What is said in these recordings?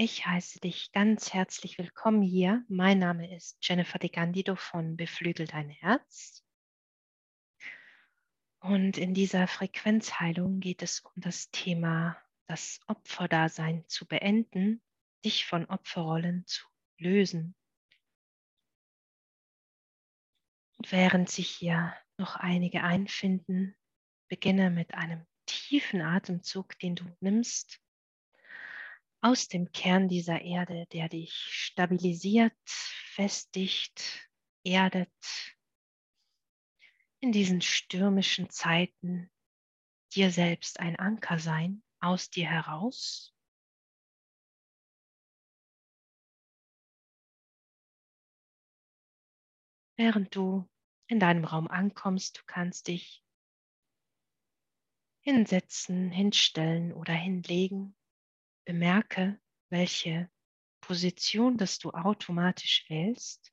Ich heiße dich ganz herzlich willkommen hier. Mein Name ist Jennifer De Candido von Beflügel dein Herz. Und in dieser Frequenzheilung geht es um das Thema, das Opferdasein zu beenden, dich von Opferrollen zu lösen. Und während sich hier noch einige einfinden, beginne mit einem tiefen Atemzug, den du nimmst aus dem Kern dieser Erde, der dich stabilisiert, festigt, erdet in diesen stürmischen Zeiten dir selbst ein Anker sein, aus dir heraus. Während du in deinem Raum ankommst, du kannst dich hinsetzen, hinstellen oder hinlegen. Bemerke, welche Position das du automatisch wählst.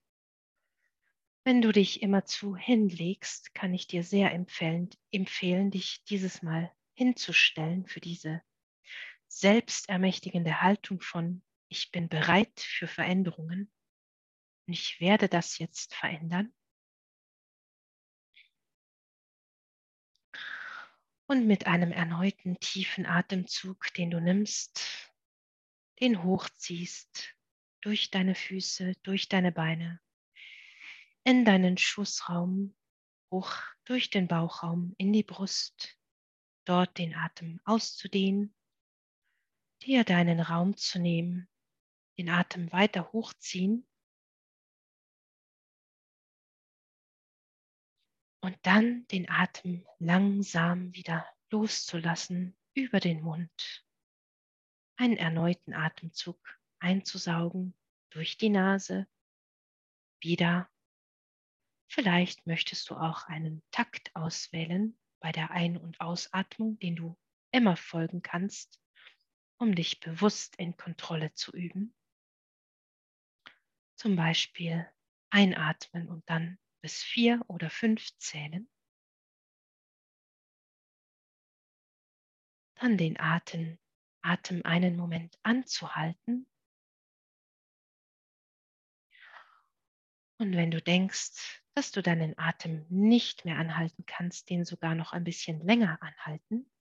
Wenn du dich immerzu hinlegst, kann ich dir sehr empfehlen, empfehlen, dich dieses Mal hinzustellen für diese selbstermächtigende Haltung von ich bin bereit für Veränderungen und ich werde das jetzt verändern. Und mit einem erneuten tiefen Atemzug, den du nimmst, den hochziehst durch deine Füße, durch deine Beine, in deinen Schussraum, hoch durch den Bauchraum, in die Brust, dort den Atem auszudehnen, dir deinen Raum zu nehmen, den Atem weiter hochziehen und dann den Atem langsam wieder loszulassen über den Mund. Einen erneuten Atemzug einzusaugen durch die Nase, wieder. Vielleicht möchtest du auch einen Takt auswählen bei der Ein- und Ausatmung, den du immer folgen kannst, um dich bewusst in Kontrolle zu üben. Zum Beispiel einatmen und dann bis vier oder fünf zählen. Dann den Atem, Atem einen Moment anzuhalten. Und wenn du denkst, dass du deinen Atem nicht mehr anhalten kannst, den sogar noch ein bisschen länger anhalten,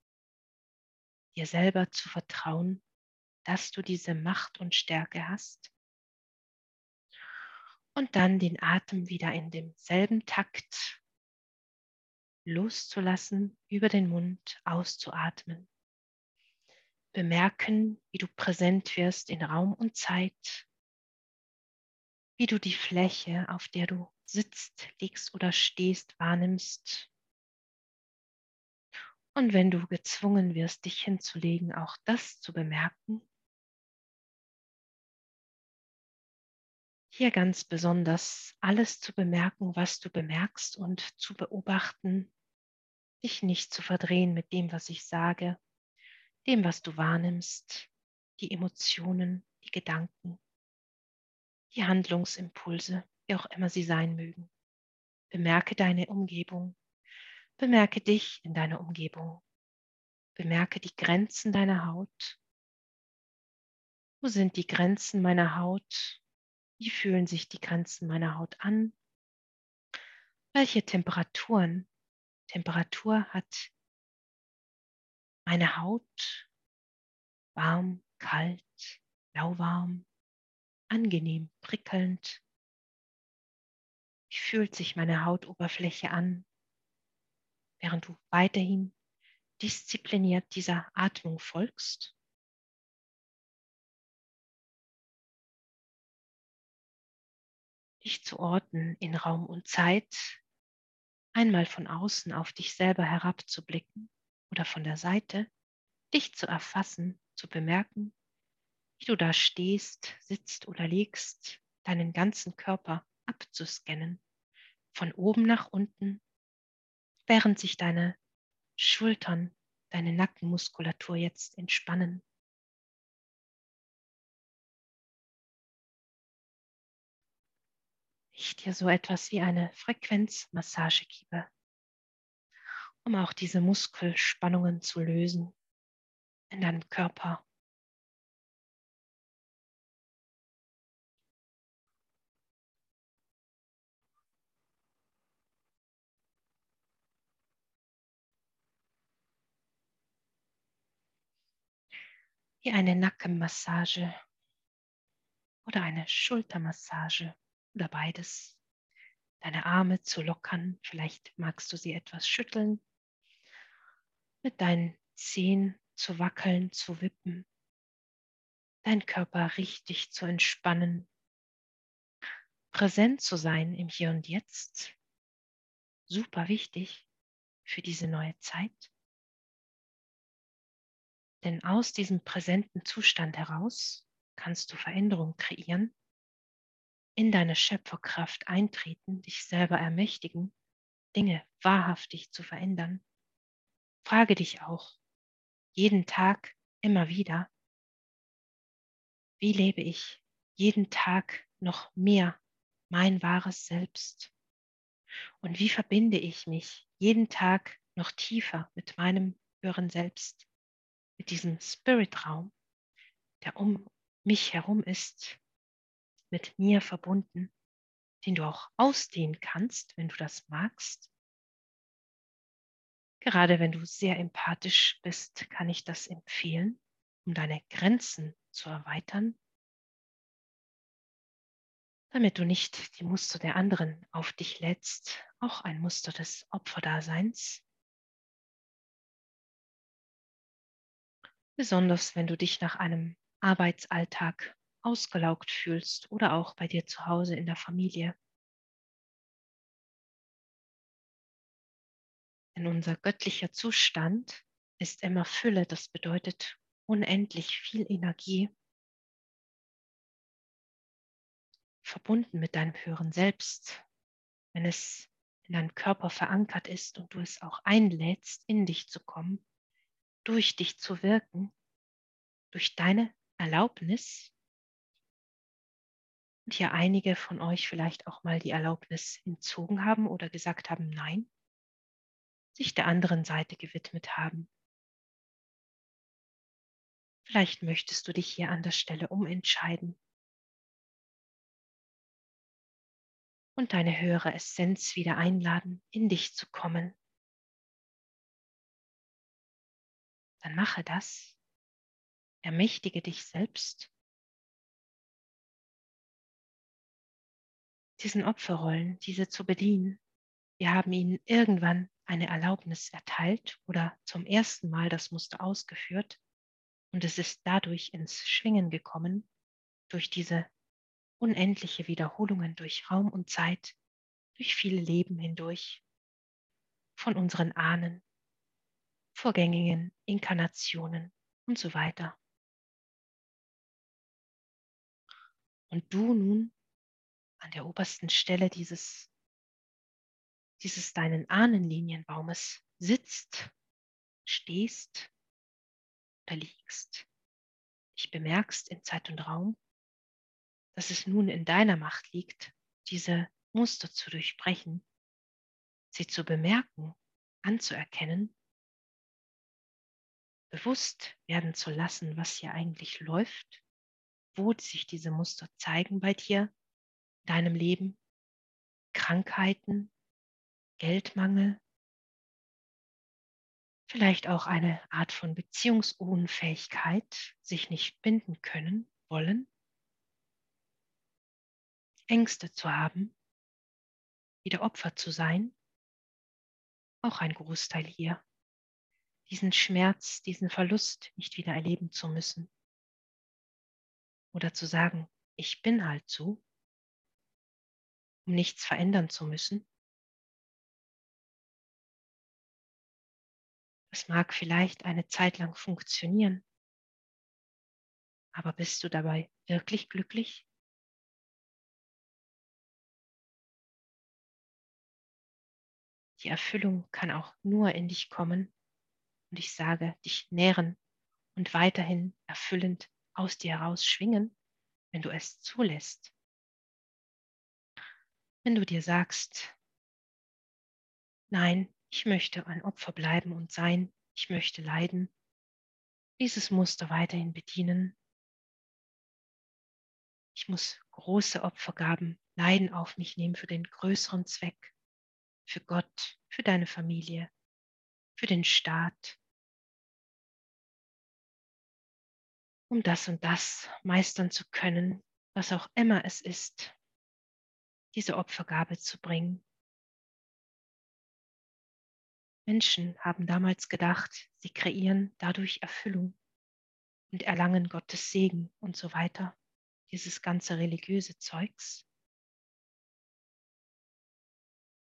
dir selber zu vertrauen, dass du diese Macht und Stärke hast und dann den Atem wieder in demselben Takt loszulassen, über den Mund auszuatmen. Bemerken, wie du präsent wirst in Raum und Zeit, wie du die Fläche, auf der du sitzt, liegst oder stehst, wahrnimmst. Und wenn du gezwungen wirst, dich hinzulegen, auch das zu bemerken hier ganz besonders alles zu bemerken, was du bemerkst und zu beobachten, dich nicht zu verdrehen mit dem, was ich sage, dem, was du wahrnimmst, die Emotionen, die Gedanken, die Handlungsimpulse, wie auch immer sie sein mögen. Bemerke deine Umgebung, bemerke dich in deiner Umgebung, bemerke die Grenzen deiner Haut. Wo sind die Grenzen meiner Haut? Wie fühlen sich die Grenzen meiner Haut an? Welche Temperaturen, Temperatur hat meine Haut? Warm, kalt, lauwarm, angenehm, prickelnd. Wie fühlt sich meine Hautoberfläche an, während du weiterhin diszipliniert dieser Atmung folgst? Dich zu orten in Raum und Zeit, einmal von außen auf dich selber herabzublicken oder von der Seite, dich zu erfassen, zu bemerken, wie du da stehst, sitzt oder liegst, deinen ganzen Körper abzuscannen, von oben nach unten, während sich deine Schultern, deine Nackenmuskulatur jetzt entspannen. ich dir so etwas wie eine Frequenzmassage gebe, um auch diese Muskelspannungen zu lösen in deinem Körper. Wie eine Nackenmassage oder eine Schultermassage oder beides. Deine Arme zu lockern, vielleicht magst du sie etwas schütteln, mit deinen Zehen zu wackeln, zu wippen, deinen Körper richtig zu entspannen, präsent zu sein im Hier und Jetzt, super wichtig für diese neue Zeit. Denn aus diesem präsenten Zustand heraus kannst du Veränderung kreieren, in deine Schöpferkraft eintreten, dich selber ermächtigen, Dinge wahrhaftig zu verändern. Frage dich auch jeden Tag immer wieder, wie lebe ich jeden Tag noch mehr mein wahres Selbst? Und wie verbinde ich mich jeden Tag noch tiefer mit meinem höheren Selbst, mit diesem Spiritraum, der um mich herum ist, mit mir verbunden, den du auch ausdehnen kannst, wenn du das magst. Gerade wenn du sehr empathisch bist, kann ich das empfehlen, um deine Grenzen zu erweitern, damit du nicht die Muster der anderen auf dich lädst, auch ein Muster des Opferdaseins. Besonders wenn du dich nach einem Arbeitsalltag ausgelaugt fühlst oder auch bei dir zu Hause in der Familie. Denn unser göttlicher Zustand ist immer Fülle, das bedeutet unendlich viel Energie verbunden mit deinem höheren Selbst, wenn es in deinem Körper verankert ist und du es auch einlädst, in dich zu kommen, durch dich zu wirken, durch deine Erlaubnis. Und hier einige von euch vielleicht auch mal die Erlaubnis entzogen haben oder gesagt haben, nein, sich der anderen Seite gewidmet haben. Vielleicht möchtest du dich hier an der Stelle umentscheiden und deine höhere Essenz wieder einladen, in dich zu kommen. Dann mache das. Ermächtige dich selbst. Diesen Opferrollen, diese zu bedienen. Wir haben ihnen irgendwann eine Erlaubnis erteilt oder zum ersten Mal das Muster ausgeführt und es ist dadurch ins Schwingen gekommen, durch diese unendliche Wiederholungen durch Raum und Zeit, durch viele Leben hindurch, von unseren Ahnen, vorgängigen Inkarnationen und so weiter. Und du nun an der obersten Stelle dieses, dieses deinen Ahnenlinienbaumes sitzt, stehst oder liegst, dich bemerkst in Zeit und Raum dass es nun in deiner Macht liegt, diese Muster zu durchbrechen, sie zu bemerken, anzuerkennen, bewusst werden zu lassen, was hier eigentlich läuft, wo sich diese Muster zeigen bei dir, deinem Leben, Krankheiten, Geldmangel, vielleicht auch eine Art von Beziehungsunfähigkeit, sich nicht binden können, wollen, Ängste zu haben, wieder Opfer zu sein, auch ein Großteil hier, diesen Schmerz, diesen Verlust nicht wieder erleben zu müssen. Oder zu sagen, ich bin halt so, um nichts verändern zu müssen. Das mag vielleicht eine Zeit lang funktionieren, aber bist du dabei wirklich glücklich? Die Erfüllung kann auch nur in dich kommen. Und ich sage, dich nähren und weiterhin erfüllend aus dir heraus schwingen, wenn du es zulässt. Wenn du dir sagst, nein, ich möchte ein Opfer bleiben und sein, ich möchte leiden, dieses Muster weiterhin bedienen. Ich muss große Opfergaben, Leiden auf mich nehmen für den größeren Zweck für Gott, für deine Familie, für den Staat. um das und das meistern zu können, was auch immer es ist, diese Opfergabe zu bringen. Menschen haben damals gedacht, sie kreieren dadurch Erfüllung und erlangen Gottes Segen und so weiter. Dieses ganze religiöse Zeugs,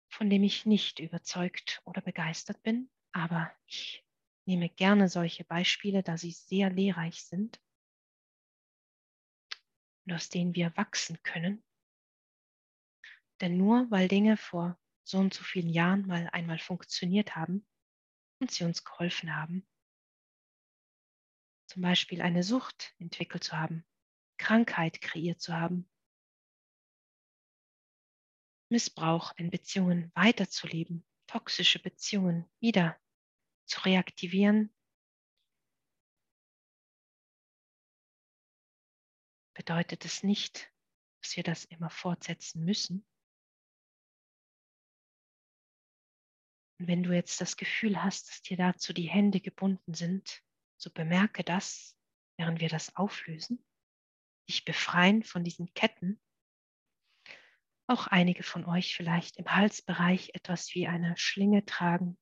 von dem ich nicht überzeugt oder begeistert bin, aber ich nehme gerne solche Beispiele, da sie sehr lehrreich sind und aus denen wir wachsen können. Denn nur weil Dinge vor so und so vielen Jahren mal einmal funktioniert haben und sie uns geholfen haben, zum Beispiel eine Sucht entwickelt zu haben, Krankheit kreiert zu haben, Missbrauch in Beziehungen weiterzuleben, toxische Beziehungen wieder zu reaktivieren, bedeutet es nicht, dass wir das immer fortsetzen müssen. Und wenn du jetzt das Gefühl hast, dass dir dazu die Hände gebunden sind, so bemerke das, während wir das auflösen, dich befreien von diesen Ketten. Auch einige von euch vielleicht im Halsbereich etwas wie eine Schlinge tragen.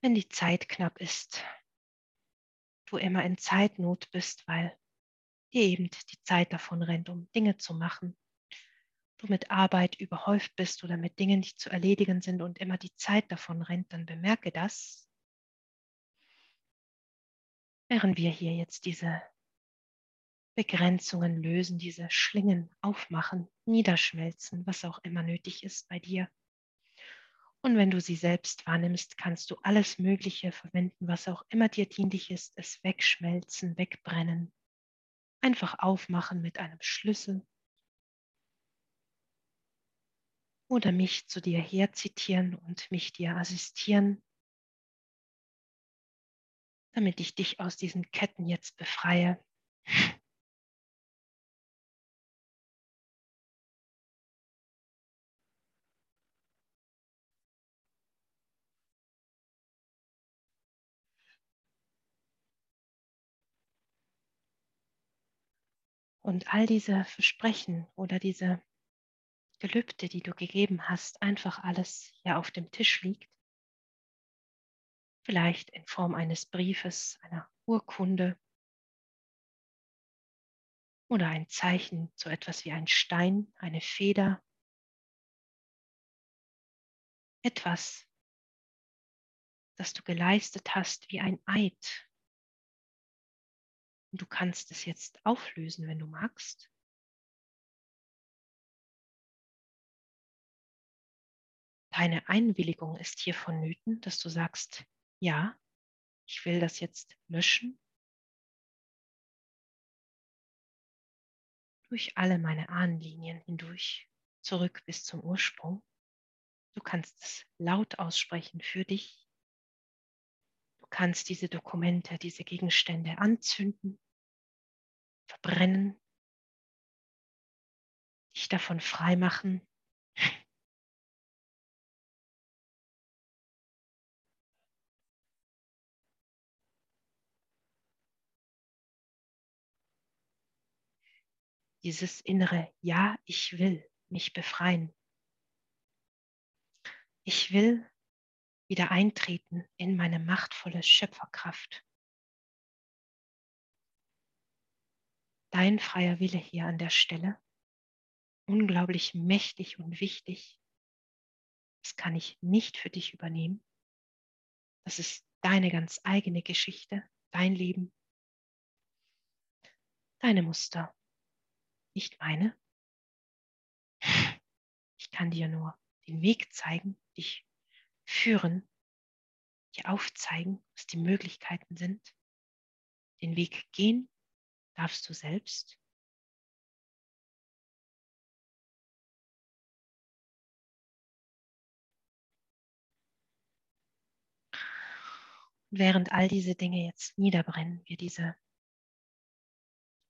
Wenn die Zeit knapp ist, du immer in Zeitnot bist, weil dir eben die Zeit davon rennt, um Dinge zu machen. Du mit Arbeit überhäuft bist oder mit Dingen, die zu erledigen sind und immer die Zeit davon rennt, dann bemerke das. Während wir hier jetzt diese Begrenzungen lösen, diese Schlingen aufmachen, niederschmelzen, was auch immer nötig ist bei dir. Und wenn du sie selbst wahrnimmst, kannst du alles Mögliche verwenden, was auch immer dir dienlich ist, es wegschmelzen, wegbrennen. Einfach aufmachen mit einem Schlüssel. Oder mich zu dir herzitieren und mich dir assistieren, damit ich dich aus diesen Ketten jetzt befreie. Und all diese Versprechen oder diese Gelübde, die du gegeben hast, einfach alles hier auf dem Tisch liegt. Vielleicht in Form eines Briefes, einer Urkunde oder ein Zeichen, so etwas wie ein Stein, eine Feder. Etwas, das du geleistet hast wie ein Eid du kannst es jetzt auflösen, wenn du magst. Deine Einwilligung ist hier vonnöten, dass du sagst, ja, ich will das jetzt löschen. Durch alle meine Ahnenlinien hindurch, zurück bis zum Ursprung. Du kannst es laut aussprechen für dich kannst diese Dokumente, diese Gegenstände anzünden, verbrennen, dich davon freimachen. Dieses innere Ja, ich will mich befreien. Ich will wieder eintreten in meine machtvolle Schöpferkraft. Dein freier Wille hier an der Stelle, unglaublich mächtig und wichtig. Das kann ich nicht für dich übernehmen. Das ist deine ganz eigene Geschichte, dein Leben, deine Muster, nicht meine. Ich kann dir nur den Weg zeigen, dich führen, dir aufzeigen, was die Möglichkeiten sind. Den Weg gehen darfst du selbst. während all diese Dinge jetzt niederbrennen, wir diese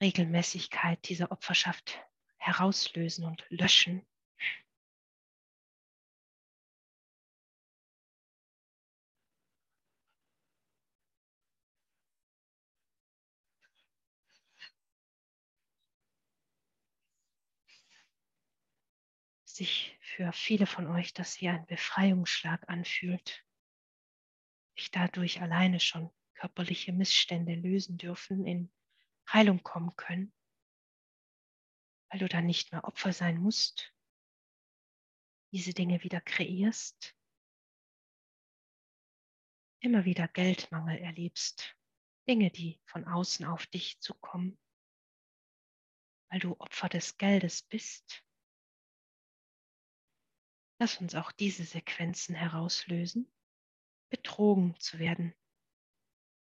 Regelmäßigkeit dieser Opferschaft herauslösen und löschen. sich für viele von euch dass wie ein Befreiungsschlag anfühlt. Ich dadurch alleine schon körperliche Missstände lösen dürfen in Heilung kommen können, weil du dann nicht mehr Opfer sein musst, diese Dinge wieder kreierst, immer wieder Geldmangel erlebst, Dinge, die von außen auf dich zukommen, weil du Opfer des Geldes bist. Lass uns auch diese Sequenzen herauslösen, betrogen zu werden,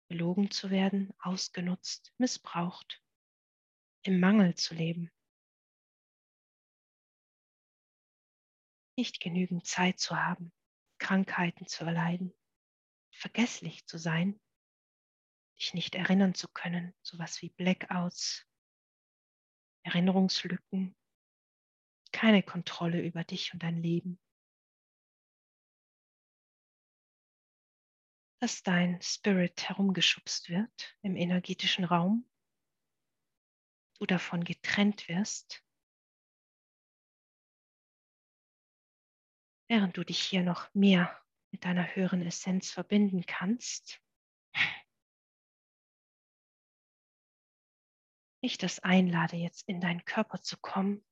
belogen zu werden, ausgenutzt, missbraucht, im Mangel zu leben, nicht genügend Zeit zu haben, Krankheiten zu erleiden, vergesslich zu sein, dich nicht erinnern zu können, sowas wie Blackouts, Erinnerungslücken, keine Kontrolle über dich und dein Leben. Dass dein Spirit herumgeschubst wird im energetischen Raum, du davon getrennt wirst während du dich hier noch mehr mit deiner höheren Essenz verbinden kannst. Ich das einlade, jetzt in deinen Körper zu kommen.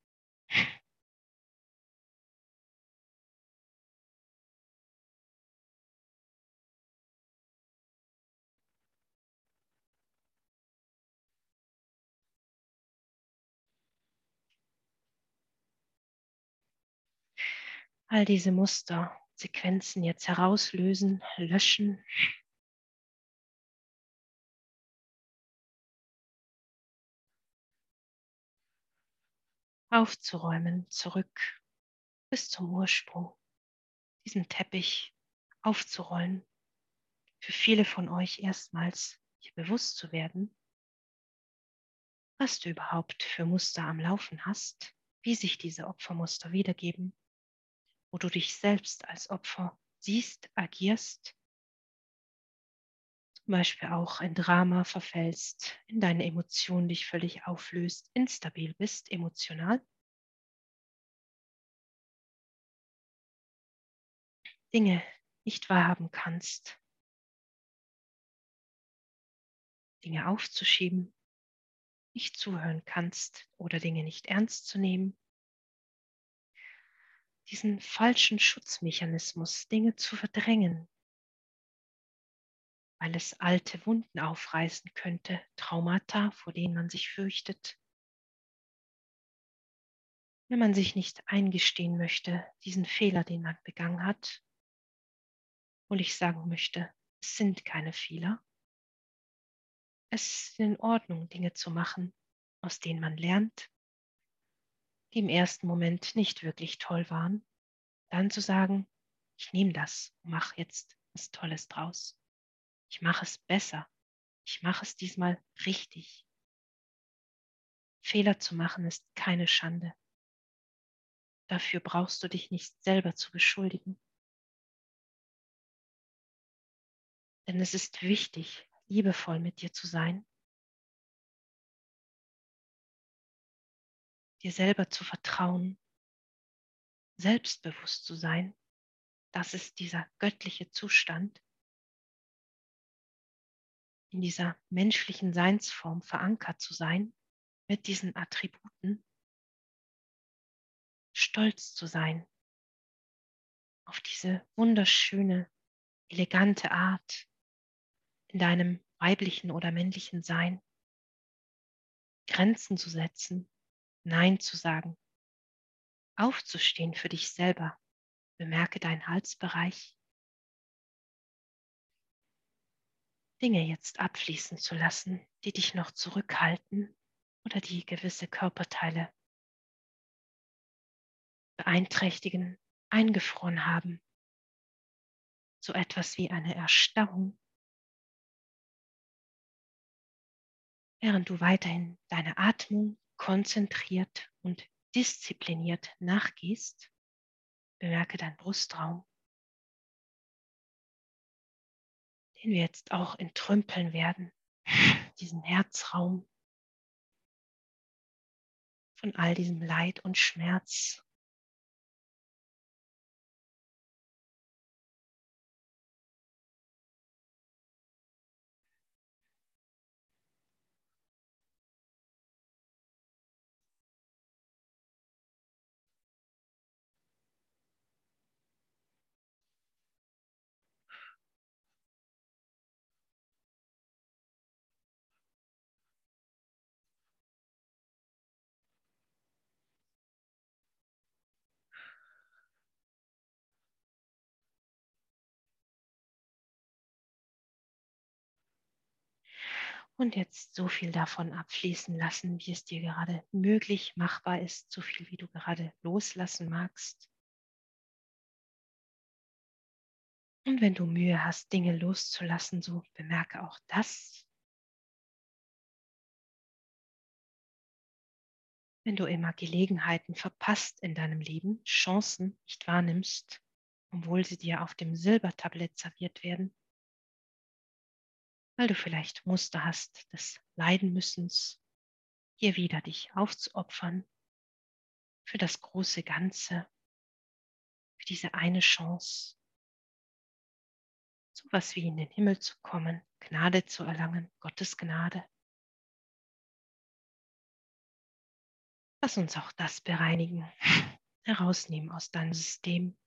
All diese Muster, Sequenzen jetzt herauslösen, löschen. Aufzuräumen, zurück bis zum Ursprung, diesen Teppich aufzurollen. Für viele von euch erstmals hier bewusst zu werden, was du überhaupt für Muster am Laufen hast, wie sich diese Opfermuster wiedergeben wo du dich selbst als Opfer siehst, agierst, zum Beispiel auch in Drama verfällst, in deine Emotionen dich völlig auflöst, instabil bist emotional. Dinge nicht wahrhaben kannst, Dinge aufzuschieben, nicht zuhören kannst oder Dinge nicht ernst zu nehmen, diesen falschen Schutzmechanismus, Dinge zu verdrängen, weil es alte Wunden aufreißen könnte, Traumata, vor denen man sich fürchtet. Wenn man sich nicht eingestehen möchte, diesen Fehler, den man begangen hat, und ich sagen möchte, es sind keine Fehler. Es ist in Ordnung, Dinge zu machen, aus denen man lernt die im ersten Moment nicht wirklich toll waren, dann zu sagen, ich nehme das und mache jetzt was Tolles draus. Ich mache es besser. Ich mache es diesmal richtig. Fehler zu machen ist keine Schande. Dafür brauchst du dich nicht selber zu beschuldigen. Denn es ist wichtig, liebevoll mit dir zu sein dir selber zu vertrauen, selbstbewusst zu sein. Das ist dieser göttliche Zustand, in dieser menschlichen Seinsform verankert zu sein, mit diesen Attributen, stolz zu sein auf diese wunderschöne, elegante Art in deinem weiblichen oder männlichen Sein, Grenzen zu setzen, Nein zu sagen, aufzustehen für dich selber. Bemerke deinen Halsbereich. Dinge jetzt abfließen zu lassen, die dich noch zurückhalten oder die gewisse Körperteile beeinträchtigen, eingefroren haben. So etwas wie eine Erstarrung. Während du weiterhin deine Atmung konzentriert und diszipliniert nachgehst, bemerke deinen Brustraum, den wir jetzt auch entrümpeln werden, diesen Herzraum von all diesem Leid und Schmerz, Und jetzt so viel davon abfließen lassen, wie es dir gerade möglich machbar ist, so viel wie du gerade loslassen magst. Und wenn du Mühe hast, Dinge loszulassen, so bemerke auch das. Wenn du immer Gelegenheiten verpasst in deinem Leben, Chancen nicht wahrnimmst, obwohl sie dir auf dem Silbertablett serviert werden, weil du vielleicht Muster hast des Leidenmüssens, hier wieder dich aufzuopfern für das große Ganze, für diese eine Chance, sowas wie in den Himmel zu kommen, Gnade zu erlangen, Gottes Gnade. Lass uns auch das bereinigen, herausnehmen aus deinem System.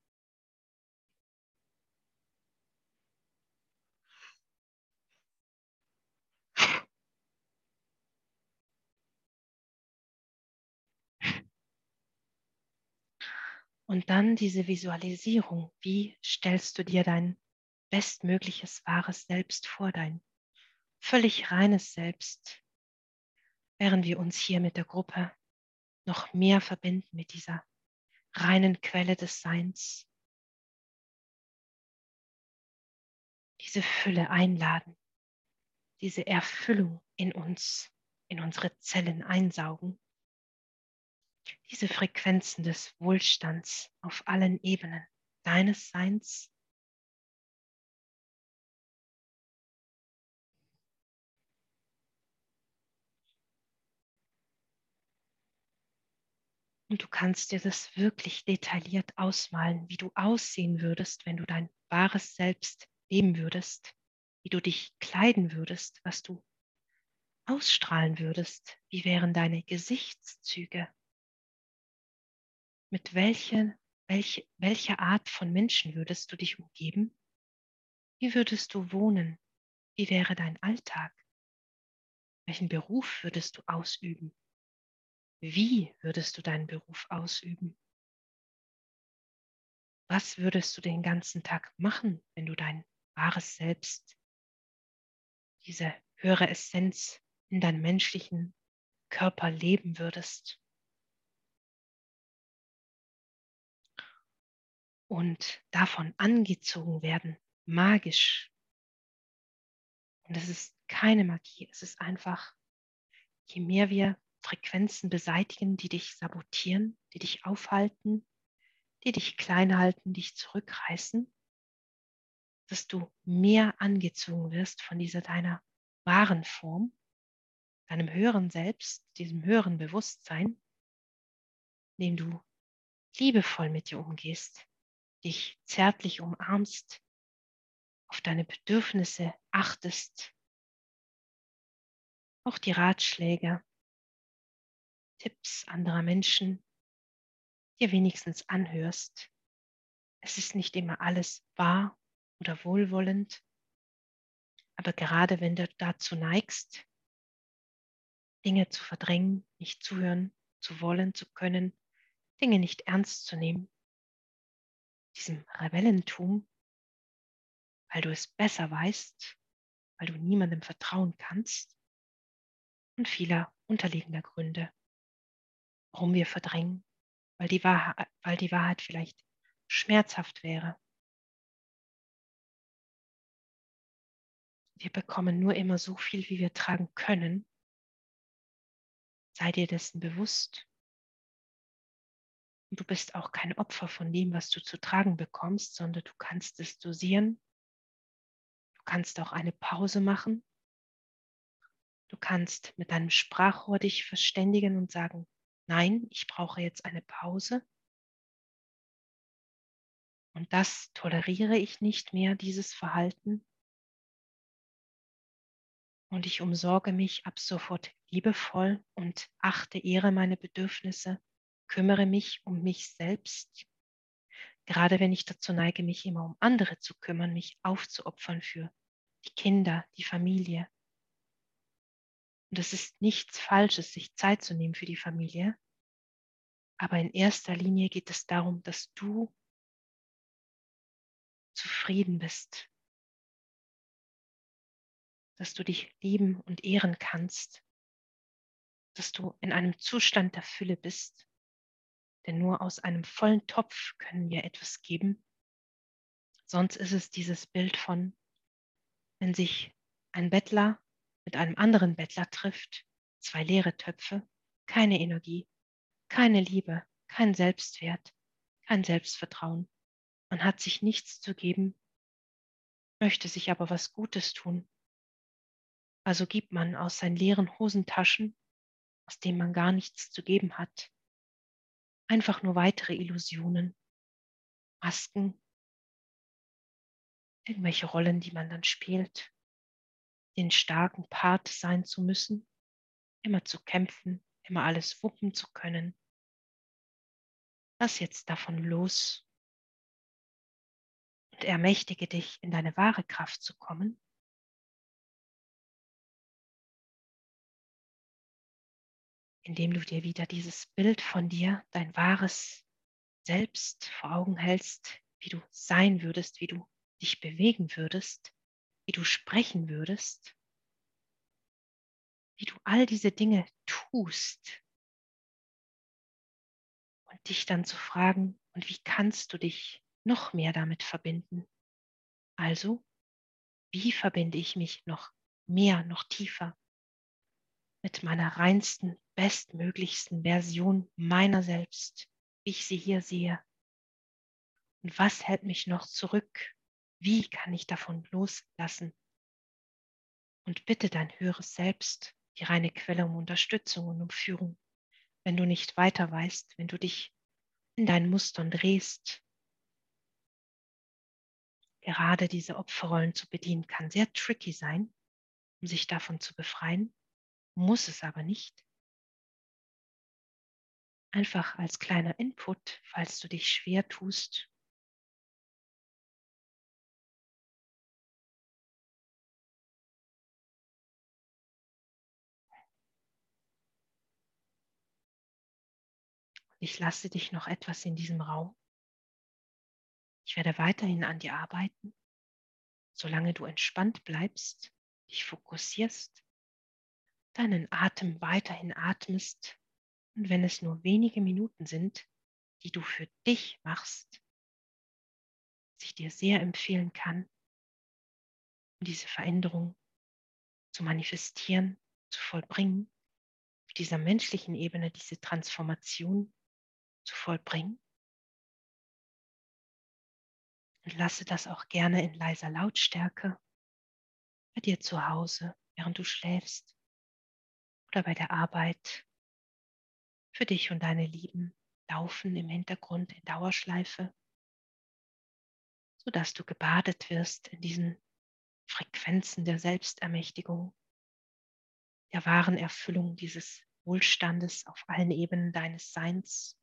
Und dann diese Visualisierung. Wie stellst du dir dein bestmögliches wahres Selbst vor, dein völlig reines Selbst, während wir uns hier mit der Gruppe noch mehr verbinden mit dieser reinen Quelle des Seins. Diese Fülle einladen, diese Erfüllung in uns, in unsere Zellen einsaugen diese Frequenzen des Wohlstands auf allen Ebenen deines Seins. Und du kannst dir das wirklich detailliert ausmalen, wie du aussehen würdest, wenn du dein wahres Selbst leben würdest, wie du dich kleiden würdest, was du ausstrahlen würdest, wie wären deine Gesichtszüge, mit welchen, welche, welcher Art von Menschen würdest du dich umgeben? Wie würdest du wohnen? Wie wäre dein Alltag? Welchen Beruf würdest du ausüben? Wie würdest du deinen Beruf ausüben? Was würdest du den ganzen Tag machen, wenn du dein wahres Selbst, diese höhere Essenz in deinem menschlichen Körper leben würdest? Und davon angezogen werden, magisch. Und es ist keine Magie, es ist einfach, je mehr wir Frequenzen beseitigen, die dich sabotieren, die dich aufhalten, die dich klein halten, dich zurückreißen, dass du mehr angezogen wirst von dieser deiner wahren Form, deinem höheren Selbst, diesem höheren Bewusstsein, indem du liebevoll mit dir umgehst, dich zärtlich umarmst, auf deine Bedürfnisse achtest, auch die Ratschläge, Tipps anderer Menschen dir wenigstens anhörst. Es ist nicht immer alles wahr oder wohlwollend, aber gerade wenn du dazu neigst, Dinge zu verdrängen, nicht zuhören zu wollen, zu können, Dinge nicht ernst zu nehmen, diesem Rebellentum, weil du es besser weißt, weil du niemandem vertrauen kannst und vieler unterliegender Gründe, warum wir verdrängen, weil die Wahrheit, weil die Wahrheit vielleicht schmerzhaft wäre. Wir bekommen nur immer so viel, wie wir tragen können. Sei dir dessen bewusst du bist auch kein Opfer von dem, was du zu tragen bekommst, sondern du kannst es dosieren. Du kannst auch eine Pause machen. Du kannst mit deinem Sprachrohr dich verständigen und sagen, nein, ich brauche jetzt eine Pause. Und das toleriere ich nicht mehr, dieses Verhalten. Und ich umsorge mich ab sofort liebevoll und achte, ehre meine Bedürfnisse kümmere mich um mich selbst, gerade wenn ich dazu neige, mich immer um andere zu kümmern, mich aufzuopfern für die Kinder, die Familie. Und es ist nichts Falsches, sich Zeit zu nehmen für die Familie, aber in erster Linie geht es darum, dass du zufrieden bist, dass du dich lieben und ehren kannst, dass du in einem Zustand der Fülle bist. Denn nur aus einem vollen Topf können wir etwas geben. Sonst ist es dieses Bild von, wenn sich ein Bettler mit einem anderen Bettler trifft, zwei leere Töpfe, keine Energie, keine Liebe, kein Selbstwert, kein Selbstvertrauen. Man hat sich nichts zu geben, möchte sich aber was Gutes tun. Also gibt man aus seinen leeren Hosentaschen, aus denen man gar nichts zu geben hat, einfach nur weitere Illusionen, Masken, irgendwelche Rollen, die man dann spielt, den starken Part sein zu müssen, immer zu kämpfen, immer alles wuppen zu können. Lass jetzt davon los. Und ermächtige dich, in deine wahre Kraft zu kommen. Indem du dir wieder dieses Bild von dir, dein wahres Selbst vor Augen hältst, wie du sein würdest, wie du dich bewegen würdest, wie du sprechen würdest, wie du all diese Dinge tust und dich dann zu fragen, und wie kannst du dich noch mehr damit verbinden. Also, wie verbinde ich mich noch mehr, noch tiefer mit meiner reinsten, bestmöglichsten Version meiner selbst, wie ich sie hier sehe? Und was hält mich noch zurück? Wie kann ich davon loslassen? Und bitte dein höheres Selbst, die reine Quelle um Unterstützung und um Führung, wenn du nicht weiter weißt, wenn du dich in deinen Mustern drehst, Gerade diese Opferrollen zu bedienen kann sehr tricky sein, um sich davon zu befreien, muss es aber nicht. Einfach als kleiner Input, falls du dich schwer tust. Ich lasse dich noch etwas in diesem Raum. Ich werde weiterhin an dir arbeiten, solange du entspannt bleibst, dich fokussierst, deinen Atem weiterhin atmest. Und wenn es nur wenige Minuten sind, die du für dich machst, was ich dir sehr empfehlen kann, um diese Veränderung zu manifestieren, zu vollbringen, auf dieser menschlichen Ebene diese Transformation zu vollbringen, und lasse das auch gerne in leiser Lautstärke bei dir zu Hause, während du schläfst oder bei der Arbeit für dich und deine Lieben laufen im Hintergrund in Dauerschleife, sodass du gebadet wirst in diesen Frequenzen der Selbstermächtigung, der wahren Erfüllung dieses Wohlstandes auf allen Ebenen deines Seins,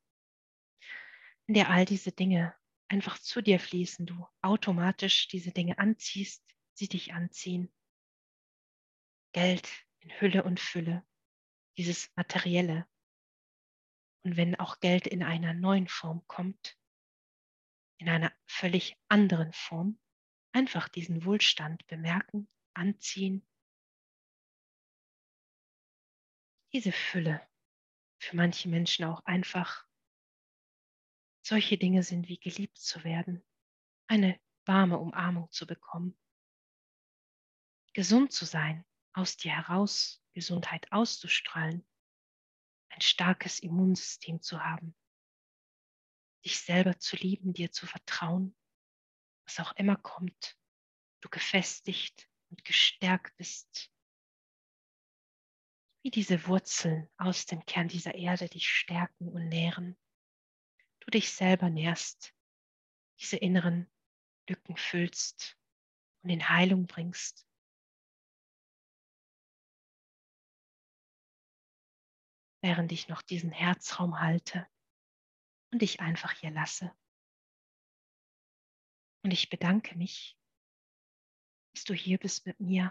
in der all diese Dinge einfach zu dir fließen, du automatisch diese Dinge anziehst, sie dich anziehen. Geld in Hülle und Fülle, dieses Materielle. Und wenn auch Geld in einer neuen Form kommt, in einer völlig anderen Form, einfach diesen Wohlstand bemerken, anziehen. Diese Fülle, für manche Menschen auch einfach solche Dinge sind wie geliebt zu werden, eine warme Umarmung zu bekommen, gesund zu sein, aus dir heraus Gesundheit auszustrahlen, ein starkes Immunsystem zu haben, dich selber zu lieben, dir zu vertrauen, was auch immer kommt, du gefestigt und gestärkt bist, wie diese Wurzeln aus dem Kern dieser Erde dich stärken und nähren du dich selber nährst, diese inneren Lücken füllst und in Heilung bringst. Während ich noch diesen Herzraum halte und dich einfach hier lasse. Und ich bedanke mich, dass du hier bist mit mir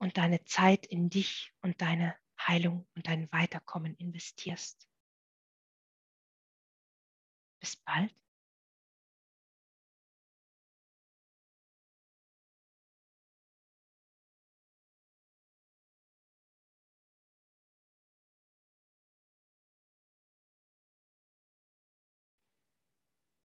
und deine Zeit in dich und deine Heilung und dein Weiterkommen investierst. Bis bald.